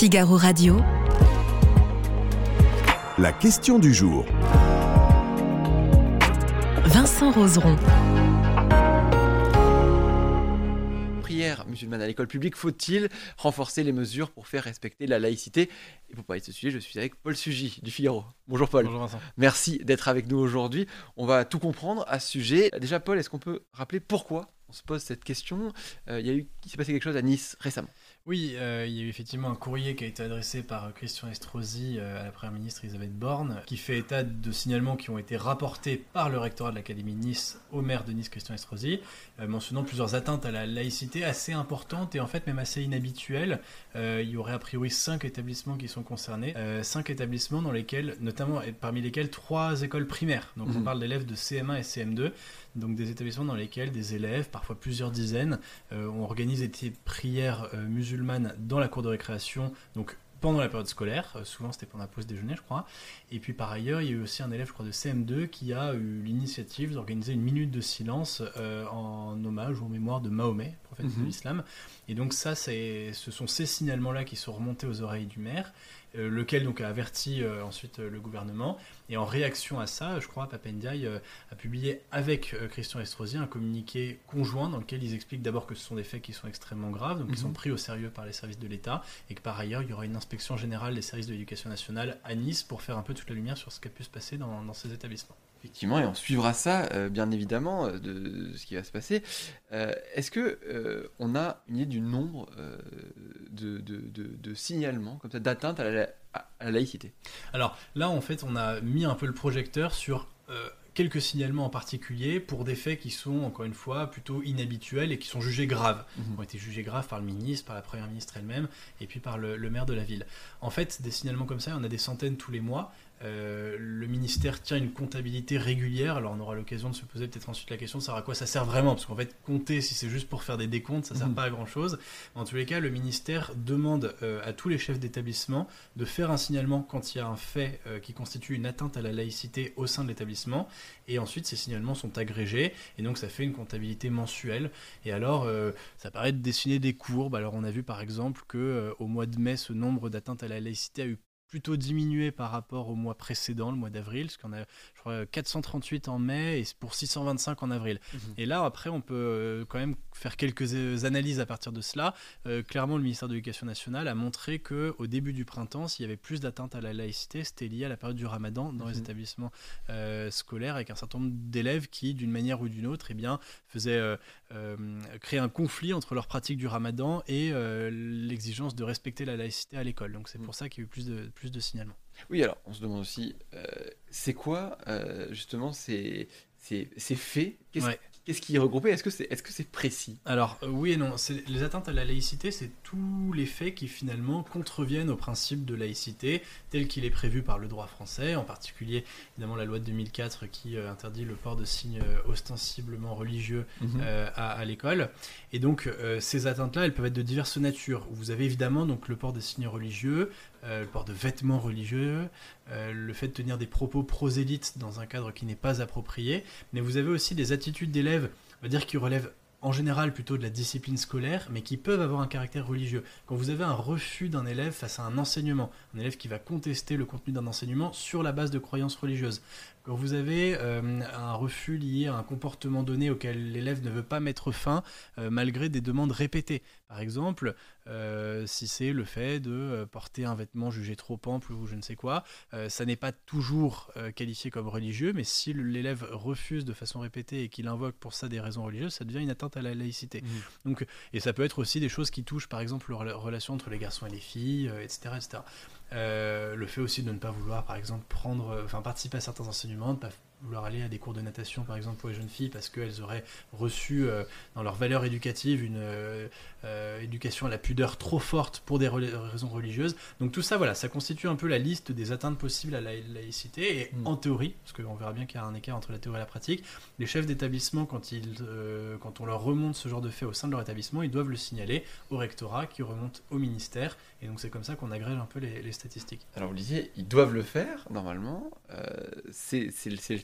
Figaro Radio. La question du jour. Vincent Roseron. Prière musulmane à l'école publique, faut-il renforcer les mesures pour faire respecter la laïcité? Et pour parler de ce sujet, je suis avec Paul Sugy du Figaro. Bonjour Paul. Bonjour Vincent. Merci d'être avec nous aujourd'hui. On va tout comprendre à ce sujet. Déjà Paul, est-ce qu'on peut rappeler pourquoi on se pose cette question? Euh, Il y a eu, il s'est passé quelque chose à Nice récemment. Oui, euh, il y a eu effectivement un courrier qui a été adressé par Christian Estrosi euh, à la Première ministre Elisabeth Borne, qui fait état de signalements qui ont été rapportés par le rectorat de l'Académie de Nice au maire de Nice, Christian Estrosi, euh, mentionnant plusieurs atteintes à la laïcité assez importantes et en fait même assez inhabituelles. Il y aurait a priori cinq établissements qui sont concernés, cinq établissements dans lesquels, notamment et parmi lesquels trois écoles primaires. Donc on Mhm. parle d'élèves de CM1 et CM2, donc des établissements dans lesquels des élèves, parfois plusieurs dizaines, euh, on organise des prières euh, musulmanes dans la cour de récréation, donc pendant la période scolaire, euh, souvent c'était pendant la pause déjeuner je crois, et puis par ailleurs il y a eu aussi un élève je crois de CM2 qui a eu l'initiative d'organiser une minute de silence euh, en hommage ou en mémoire de Mahomet, prophète Mhm. de l'islam, et donc ça ce sont ces signalements-là qui sont remontés aux oreilles du maire, lequel donc a averti euh, ensuite euh, le gouvernement, et en réaction à ça, je crois, Papendiaï euh, a publié avec euh, Christian Estrosi un communiqué conjoint dans lequel ils expliquent d'abord que ce sont des faits qui sont extrêmement graves, donc qui Mhm. sont pris au sérieux par les services de l'État, et que par ailleurs il y aura une inspection générale des services de l'éducation nationale à Nice pour faire un peu toute la lumière sur ce qui a pu se passer dans, dans ces établissements. Effectivement, et on suivra ça, euh, bien évidemment, euh, de, ce qui va se passer. Euh, Est-ce que euh, on a une idée du nombre de, de- de- de signalements, comme ça, d'atteintes à la, à la laïcité? Alors là, en fait, on a mis un peu le projecteur sur quelques signalements en particulier pour des faits qui sont, encore une fois, plutôt inhabituels et qui sont jugés graves. Mhm. ont été jugés graves par le ministre, par la première ministre elle-même, et puis par le, le maire de la ville. En fait, des signalements comme ça, il y en a des centaines tous les mois. Euh, le ministère tient une comptabilité régulière, alors on aura l'occasion de se poser peut-être ensuite la question de savoir à quoi ça sert vraiment, parce qu'en fait, compter, si c'est juste pour faire des décomptes, ça sert Mhm. pas à grand-chose. En tous les cas, le ministère demande euh, à tous les chefs d'établissement de faire un signalement quand il y a un fait euh, qui constitue une atteinte à la laïcité au sein de l'établissement, et ensuite ces signalements sont agrégés, et donc ça fait une comptabilité mensuelle. Et alors, ça paraît de dessiner des courbes. Alors on a vu par exemple que au mois de mai, ce nombre d'atteintes à la laïcité a eu plutôt diminué par rapport au mois précédent, le mois d'avril, parce qu'on a, je crois, 438 en mai et pour 625 en avril. Mhm. Et là, après, on peut euh, quand même faire quelques euh, analyses à partir de cela. Euh, clairement, le ministère de l'Éducation nationale a montré que au début du printemps, s'il y avait plus d'atteintes à la laïcité, c'était lié à la période du Ramadan dans les Mhm. établissements euh, scolaires, avec un certain nombre d'élèves qui, d'une manière ou d'une autre, eh bien, faisaient euh, créer un conflit entre leur pratique du Ramadan et l'exigence de respecter la laïcité à l'école. Donc c'est Mhm. pour ça qu'il y a eu plus de plus de signalements. Oui, alors on se demande aussi, euh, c'est quoi euh, justement ces, ces, ces faits? Qu'est-ce Ouais. Qu'est-ce qui est regroupé? Est-ce que c'est est -ce c'est précis? Alors euh, oui et non, les atteintes à la laïcité, c'est tous les faits qui finalement contreviennent au principe de laïcité tel qu'il est prévu par le droit français, en particulier évidemment la loi de 2004 qui euh, interdit le port de signes euh, ostensiblement religieux euh, à, à l'école. Et donc ces atteintes-là, elles peuvent être de diverses natures. Vous avez évidemment donc le port de signes religieux, euh, le port de vêtements religieux, euh, le fait de tenir des propos prosélytes dans un cadre qui n'est pas approprié, mais vous avez aussi des attitudes d'élèves, on va dire qui relèvent en général plutôt de la discipline scolaire, mais qui peuvent avoir un caractère religieux. Quand vous avez un refus d'un élève face à un enseignement, un élève qui va contester le contenu d'un enseignement sur la base de croyances religieuses, quand vous avez euh, un refus lié à un comportement donné auquel l'élève ne veut pas mettre fin, euh, malgré des demandes répétées. Par exemple, euh, si c'est le fait de porter un vêtement jugé trop ample ou je ne sais quoi, ça n'est pas toujours qualifié comme religieux, mais si l'élève refuse de façon répétée et qu'il invoque pour ça des raisons religieuses, ça devient une atteinte à la laïcité. Mhm. Donc, et ça peut être aussi des choses qui touchent, par exemple, la relation entre les garçons et les filles, etc., etc. Euh, le fait aussi de ne pas vouloir, par exemple, prendre, euh, enfin, participer à certains enseignements, de vouloir aller à des cours de natation, par exemple, pour les jeunes filles, parce qu'elles auraient reçu euh, dans leur valeur éducative une euh, euh, éducation à la pudeur trop forte pour des raisons religieuses. Donc tout ça, voilà, ça constitue un peu la liste des atteintes possibles à la laïcité. Et Mm. en théorie, parce qu'on verra bien qu'il y a un écart entre la théorie et la pratique, les chefs d'établissement, quand, ils, euh, quand on leur remonte ce genre de fait au sein de leur établissement, ils doivent le signaler au rectorat qui remonte au ministère. Et donc c'est comme ça qu'on agrège un peu les, les statistiques. Alors vous disiez, ils doivent le faire normalement. C'est le c'est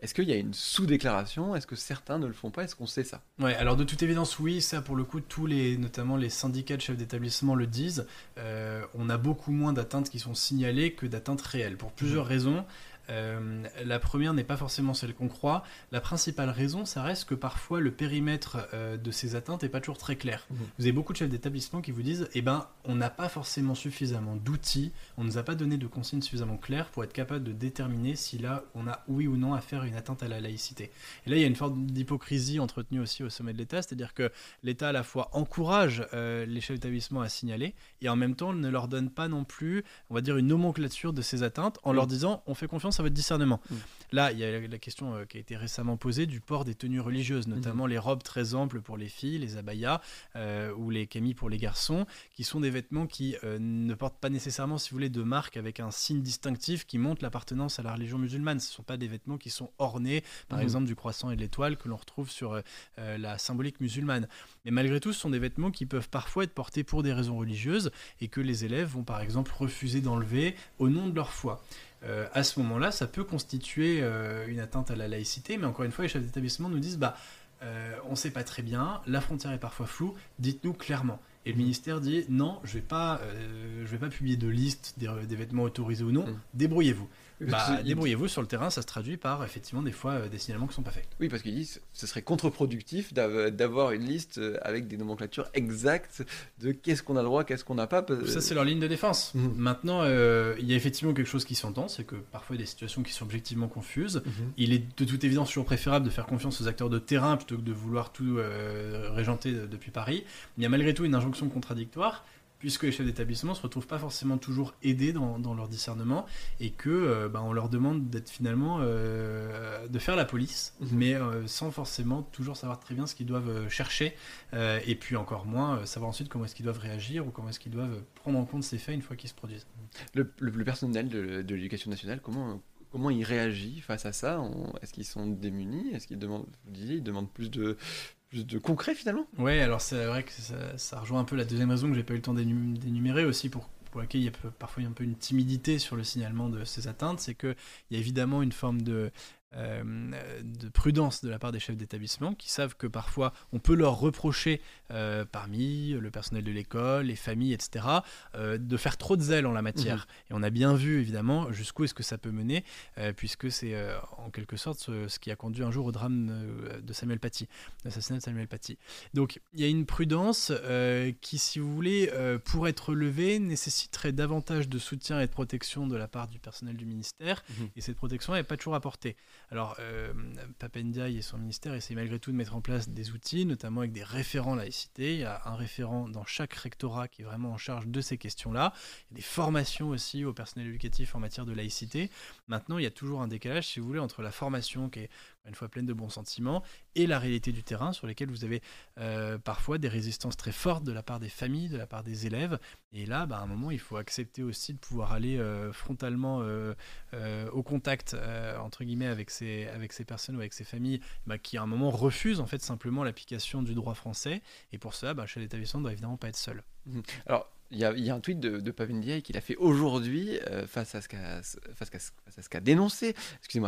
Est-ce qu'il y a une sous-déclaration? Est-ce que certains ne le font pas? Est-ce qu'on sait ça? Ouais, alors de toute évidence, oui, ça pour le coup, tous les, notamment les syndicats de chefs d'établissement le disent. Euh, on a beaucoup moins d'atteintes qui sont signalées que d'atteintes réelles, pour plusieurs raisons. Euh, la première n'est pas forcément celle qu'on croit. La principale raison, ça reste que parfois le périmètre euh, de ces atteintes n'est pas toujours très clair. Mhm. Vous avez beaucoup de chefs d'établissement qui vous disent Eh ben, on n'a pas forcément suffisamment d'outils, on ne nous a pas donné de consignes suffisamment claires pour être capable de déterminer si là, on a oui ou non à faire une atteinte à la laïcité. Et là, il y a une forme d'hypocrisie entretenue aussi au sommet de l'État, c'est-à-dire que l'État à la fois encourage euh, les chefs d'établissement à signaler et en même temps ne leur donne pas non plus, on va dire, une nomenclature de ces atteintes en leur disant On fait confiance votre discernement. Mm. Là, il y a la question euh, qui a été récemment posée du port des tenues religieuses, notamment les robes très amples pour les filles, les abayas euh, ou les camis pour les garçons, qui sont des vêtements qui euh, ne portent pas nécessairement, si vous voulez, de marque avec un signe distinctif qui montre l'appartenance à la religion musulmane. Ce ne sont pas des vêtements qui sont ornés, par mm-hmm. exemple, du croissant et de l'étoile que l'on retrouve sur la symbolique musulmane. Mais malgré tout, ce sont des vêtements qui peuvent parfois être portés pour des raisons religieuses et que les élèves vont par exemple refuser d'enlever au nom de leur foi. Euh, à ce moment-là, ça peut constituer euh, une atteinte à la laïcité, mais encore une fois, les chefs d'établissement nous disent bah, euh, on ne sait pas très bien, la frontière est parfois floue, dites-nous clairement. Et le ministère dit non, je ne vais, pas, vais pas publier de liste des, vêtements autorisés ou non, mmh. débrouillez-vous. Bah, débrouillez-vous sur le terrain, ça se traduit par effectivement des fois euh, des signalements qui ne sont pas faits. Oui, parce qu'ils disent ce serait contre-productif d'avoir une liste euh, avec des nomenclatures exactes de qu'est-ce qu'on a le droit, qu'est-ce qu'on n'a pas. Ça, c'est leur ligne de défense. Mhm. Maintenant, euh, il y a effectivement quelque chose qui s'entend, c'est que parfois il y a des situations qui sont objectivement confuses. Mhm. Il est de toute évidence toujours préférable de faire confiance aux acteurs de terrain plutôt que de vouloir tout régenter depuis Paris. Mais il y a malgré tout une injonction contradictoire puisque les chefs d'établissement se retrouvent pas forcément toujours aidés dans, leur discernement et que euh, bah, on leur demande d'être finalement euh, de faire la police, mhm. mais euh, sans forcément toujours savoir très bien ce qu'ils doivent chercher et puis encore moins savoir ensuite comment est-ce qu'ils doivent réagir ou comment est-ce qu'ils doivent prendre en compte ces faits une fois qu'ils se produisent. Le, personnel de, l'éducation nationale, comment comment il réagit face à ça? Est-ce qu'ils sont démunis? Est-ce qu'ils demandent, vous disiez, ils demandent plus de, de concret finalement. Ouais, alors c'est vrai que ça, rejoint un peu la deuxième raison que j'ai pas eu le temps d'énumérer aussi pour, pour laquelle il y a parfois un peu une timidité sur le signalement de ces atteintes, c'est qu'il y a évidemment une forme de euh, de prudence de la part des chefs d'établissement qui savent que parfois on peut leur reprocher euh, parmi le personnel de l'école, les familles, etc., euh, de faire trop de zèle en la matière. Mhm. Et on a bien vu évidemment jusqu'où est-ce que ça peut mener, puisque c'est en quelque sorte ce, qui a conduit un jour au drame de Samuel Paty, l'assassinat de Samuel Paty. Donc il y a une prudence qui, si vous voulez, pour être levée, nécessiterait davantage de soutien et de protection de la part du personnel du ministère, mhm. et cette protection n'est pas toujours apportée. Alors, euh, Papendia et son ministère essaient malgré tout de mettre en place des outils, notamment avec des référents laïcité. Il y a un référent dans chaque rectorat qui est vraiment en charge de ces questions-là. Il y a des formations aussi au personnel éducatif en matière de laïcité. Maintenant, il y a toujours un décalage, si vous voulez, entre la formation qui est une fois pleine de bons sentiments, et la réalité du terrain sur lesquels vous avez euh, parfois des résistances très fortes de la part des familles, de la part des élèves. Et là, bah, à un moment, il faut accepter aussi de pouvoir aller euh, frontalement euh, au contact, entre guillemets, avec ces, personnes ou avec ces familles bah, qui, à un moment, refusent en fait simplement l'application du droit français. Et pour cela, bah, chez l'établissement, ne doit évidemment pas être seul. Mmh. Il y, a, un tweet de, de Papendiaï qu'il a fait aujourd'hui euh, face à ce qu'a dénoncé,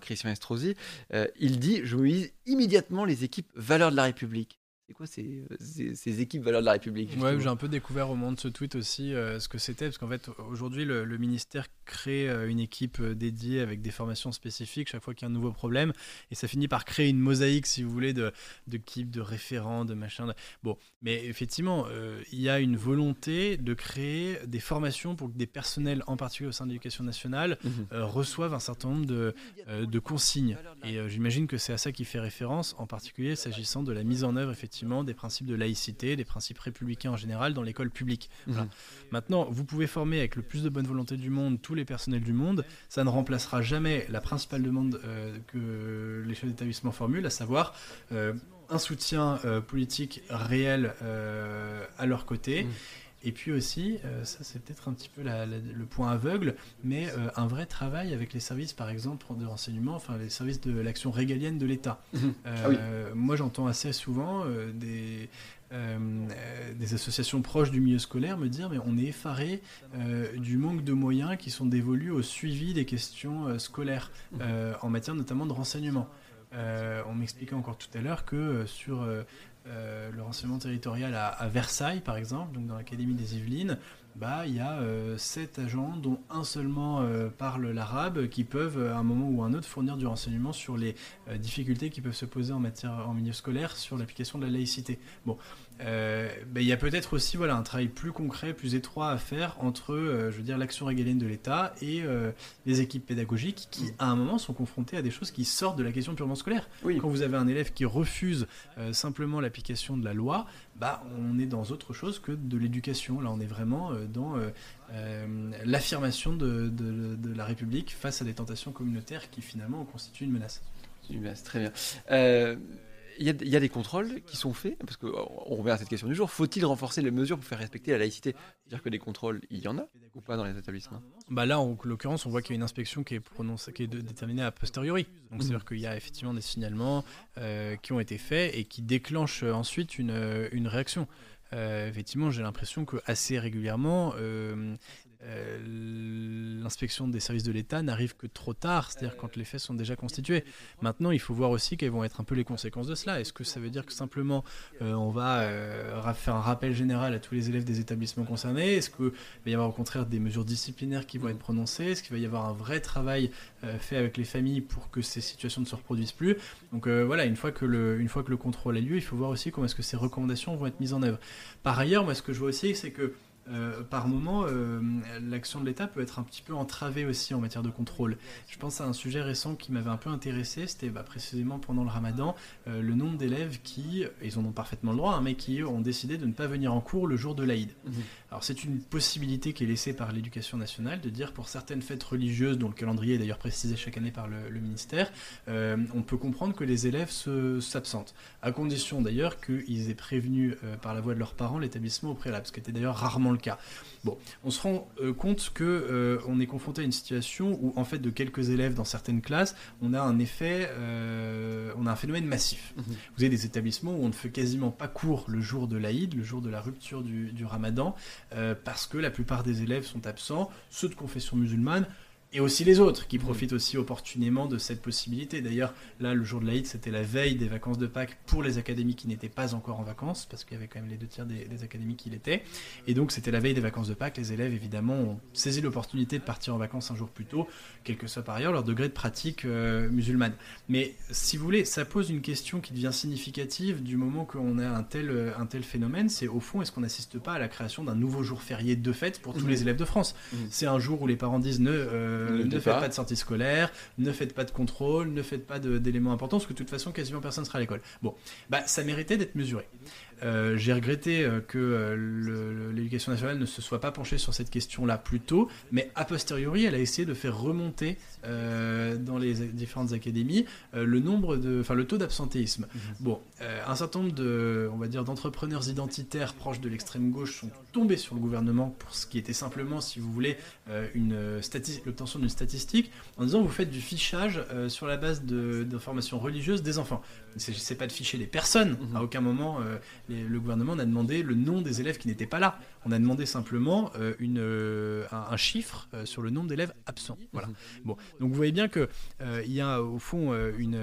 Christian Estrosi. Euh, il dit Je vise immédiatement les équipes valeurs de la République. C'est quoi ces, ces, équipes valeurs de la République Ouais, j'ai un peu découvert au moment de ce tweet aussi euh, ce que c'était, parce qu'en fait, aujourd'hui, le, ministère crée euh, une équipe euh, dédiée avec des formations spécifiques chaque fois qu'il y a un nouveau problème, et ça finit par créer une mosaïque, si vous voulez, de d'équipes, de référents, de machin. Bon, mais effectivement, il y a une volonté de créer des formations pour que des personnels, en particulier au sein de l'éducation nationale, mhm. reçoivent un certain nombre de, de consignes. Et j'imagine que c'est à ça qui fait référence, en particulier s'agissant de la mise en œuvre, effectivement, des principes de laïcité, des principes républicains en général dans l'école publique. Mhm. Maintenant, vous pouvez former avec le plus de bonne volonté du monde tous les personnels du monde, ça ne remplacera jamais la principale demande euh, que les chefs d'établissement formulent, à savoir euh, un soutien euh, politique réel à leur côté. Mhm. Et puis aussi, ça c'est peut-être un petit peu le point aveugle, mais un vrai travail avec les services, par exemple, de renseignement, enfin les services de l'action régalienne de l'État. Mhm. Ah moi j'entends assez souvent des, des associations proches du milieu scolaire me dire mais on est effaré du manque de moyens qui sont dévolus au suivi des questions scolaires mhm. en matière notamment de renseignement. on m'expliquait encore tout à l'heure que sur euh, le renseignement territorial à, Versailles, par exemple, donc dans l'Académie des Yvelines, bah, il y a euh, sept agents, dont un seulement euh, parle l'arabe, qui peuvent, à un moment ou à un autre, fournir du renseignement sur les difficultés qui peuvent se poser en matière en milieu scolaire sur l'application de la laïcité. Euh, ben, il y a peut-être aussi voilà, un travail plus concret, plus étroit à faire entre euh, je veux dire, l'action régalienne de l'État et euh, les équipes pédagogiques qui, à un moment, sont confrontées à des choses qui sortent de la question purement scolaire. Quand vous avez un élève qui refuse simplement l'application de la loi, bah, on est dans autre chose que de l'éducation. Là, on est vraiment dans l'affirmation de, de, la République face à des tentations communautaires qui, finalement, constituent une menace. Une menace, très bien il y, a des contrôles qui sont faits, parce qu'on revient à cette question du jour. Faut-il renforcer les mesures pour faire respecter la laïcité? C'est-à-dire que des contrôles, il y en a ou pas dans les établissements? Bah Là, en l'occurrence, on voit qu'il y a une inspection qui est, prononcée, qui est déterminée a posteriori. Donc, c'est-à-dire qu'il y a effectivement des signalements euh, qui ont été faits et qui déclenchent ensuite une, une réaction. Euh, effectivement, j'ai l'impression que assez régulièrement, euh, euh, l'inspection des services de l'État n'arrive que trop tard, c'est-à-dire quand les faits sont déjà constitués. Maintenant, il faut voir aussi quelles vont être un peu les conséquences de cela. Est-ce que ça veut dire que simplement euh, on va euh, faire un rappel général à tous les élèves des établissements concernés? Est-ce qu'il va y avoir au contraire des mesures disciplinaires qui vont être prononcées? Est-ce qu'il va y avoir un vrai travail fait avec les familles pour que ces situations ne se reproduisent plus? Donc voilà, une fois, que le, une fois que le contrôle a lieu, il faut voir aussi comment est-ce que ces recommandations vont être mises en œuvre. Par ailleurs, moi ce que je vois aussi, c'est que euh, par moment, euh, l'action de l'État peut être un petit peu entravée aussi en matière de contrôle. Je pense à un sujet récent qui m'avait un peu intéressé, c'était bah, précisément pendant le ramadan, euh, le nombre d'élèves qui, ils en ont parfaitement le droit, hein, mais qui ont décidé de ne pas venir en cours le jour de l'Aïd. Mhm. Alors c'est une possibilité qui est laissée par l'éducation nationale de dire pour certaines fêtes religieuses, dont le calendrier est d'ailleurs précisé chaque année par le, ministère, on peut comprendre que les élèves s'absentent, à condition d'ailleurs qu'ils aient prévenu par la voix de leurs parents l'établissement au préalable, ce qui était d'ailleurs rarement cas. Bon, on se rend euh, compte que euh, on est confronté à une situation où en fait de quelques élèves dans certaines classes, on a un effet, euh, on a un phénomène massif. Mhm. Vous avez des établissements où on ne fait quasiment pas cours le jour de l'Aïd, le jour de la rupture du, du Ramadan, parce que la plupart des élèves sont absents, ceux de confession musulmane et aussi les autres qui profitent aussi opportunément de cette possibilité. D'ailleurs, là, le jour de l'Aïd, c'était la veille des vacances de Pâques pour les académies qui n'étaient pas encore en vacances, parce qu'il y avait quand même les deux tiers des, académies qui l'étaient. Et donc, c'était la veille des vacances de Pâques. Les élèves, évidemment, ont saisi l'opportunité de partir en vacances un jour plus tôt, quel que soit par ailleurs leur degré de pratique euh, musulmane. Mais si vous voulez, ça pose une question qui devient significative du moment qu'on a un tel, euh, un tel phénomène. C'est au fond, est-ce qu'on n'assiste pas à la création d'un nouveau jour férié de fête pour tous mmh. les élèves de France? Mmh. C'est un jour où les parents disent ne. Euh, euh, ne, faites pas. de sortie scolaire, ne faites pas de contrôle, ne faites pas d'éléments importants, parce que de toute façon, quasiment personne sera à l'école. Bon, bah, ça méritait d'être mesuré. Euh, j'ai regretté euh, que l'éducation nationale ne se soit pas penchée sur cette question-là plus tôt, mais a posteriori, elle a essayé de faire remonter dans les différentes académies le nombre de, enfin le taux d'absentéisme. Mhm. Bon, un certain nombre de, on va dire, d'entrepreneurs identitaires proches de l'extrême gauche sont tombés sur le gouvernement pour ce qui était simplement, si vous voulez, une l'obtention d'une statistique en disant vous faites du fichage euh, sur la base d'informations religieuses des enfants. Il ne pas de ficher des personnes. Mhm. À aucun moment, euh, le gouvernement n'a demandé le nom des élèves qui n'étaient pas là. On a demandé simplement euh, une, un, chiffre sur le nombre d'élèves absents. Voilà. Bon, donc vous voyez bien qu'il il y a au fond une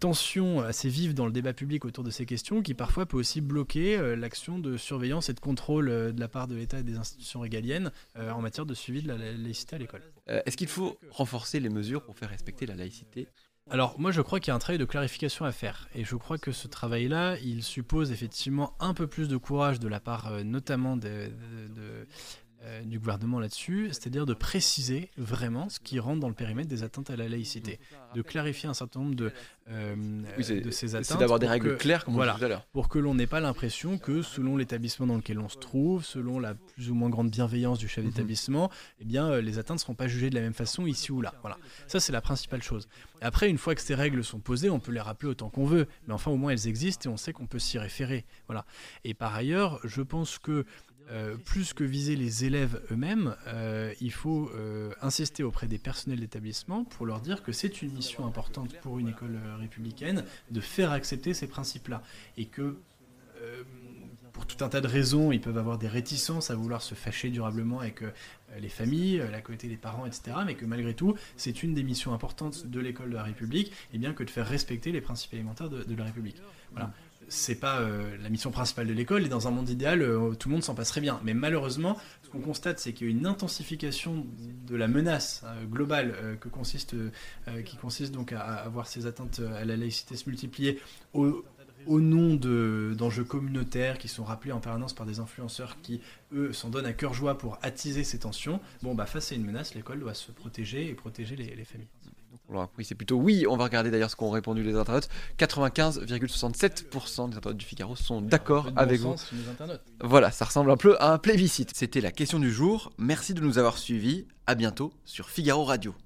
tension assez vive dans le débat public autour de ces questions qui parfois peut aussi bloquer l'action de surveillance et de contrôle de la part de l'État et des institutions régaliennes en matière de suivi de la laïcité à l'école. Euh, est-ce qu'il faut renforcer les mesures pour faire respecter la laïcité? Alors moi je crois qu'il y a un travail de clarification à faire. Et je crois que ce travail-là il suppose effectivement un peu plus de courage de la part euh, notamment de, euh, du gouvernement là-dessus, c'est-à-dire de préciser vraiment ce qui rentre dans le périmètre des atteintes à la laïcité, de clarifier un certain nombre de, euh, Oui, c'est- de ces C'est atteintes. d'avoir des règles que- claires, comme voilà. on dit tout à l'heure. pour que l'on n'ait pas l'impression que selon l'établissement dans lequel on se trouve, selon la plus ou moins grande bienveillance du chef Mhm. d'établissement, eh bien euh, les atteintes ne seront pas jugées de la même façon ici ou là. Voilà. Ça c'est la principale chose. Après, une fois que ces règles sont posées, on peut les rappeler autant qu'on veut, mais enfin au moins elles existent et on sait qu'on peut s'y référer. Voilà. Et par ailleurs, je pense que euh, plus que viser les élèves eux-mêmes, euh, il faut euh, insister auprès des personnels d'établissement pour leur dire que c'est une mission importante pour une école républicaine de faire accepter ces principes-là. Et que, pour tout un tas de raisons, ils peuvent avoir des réticences à vouloir se fâcher durablement avec les familles, la communauté des parents, etc. Mais que malgré tout, c'est une des missions importantes de l'école de la République, et bien que de faire respecter les principes élémentaires de, de la République. Voilà. C'est pas euh, la mission principale de l'école, et dans un monde idéal, euh, tout le monde s'en passerait bien. Mais malheureusement, ce qu'on constate, c'est qu'il y a une intensification de la menace euh, globale qui consiste donc à, voir ces atteintes à la laïcité se multiplier au, nom de- d'enjeux communautaires qui sont rappelés en permanence par des influenceurs qui, eux, s'en donnent à cœur joie pour attiser ces tensions. Bon, bah, face à une menace, l'école doit se protéger et protéger les familles. On l'aura compris, c'est plutôt oui. On va regarder d'ailleurs ce qu'ont répondu les internautes. 95,67% des internautes du Figaro sont d'accord bon avec vous. Voilà, ça ressemble un peu à un plébiscite. C'était la question du jour. Merci de nous avoir suivis. À bientôt sur Figaro Radio.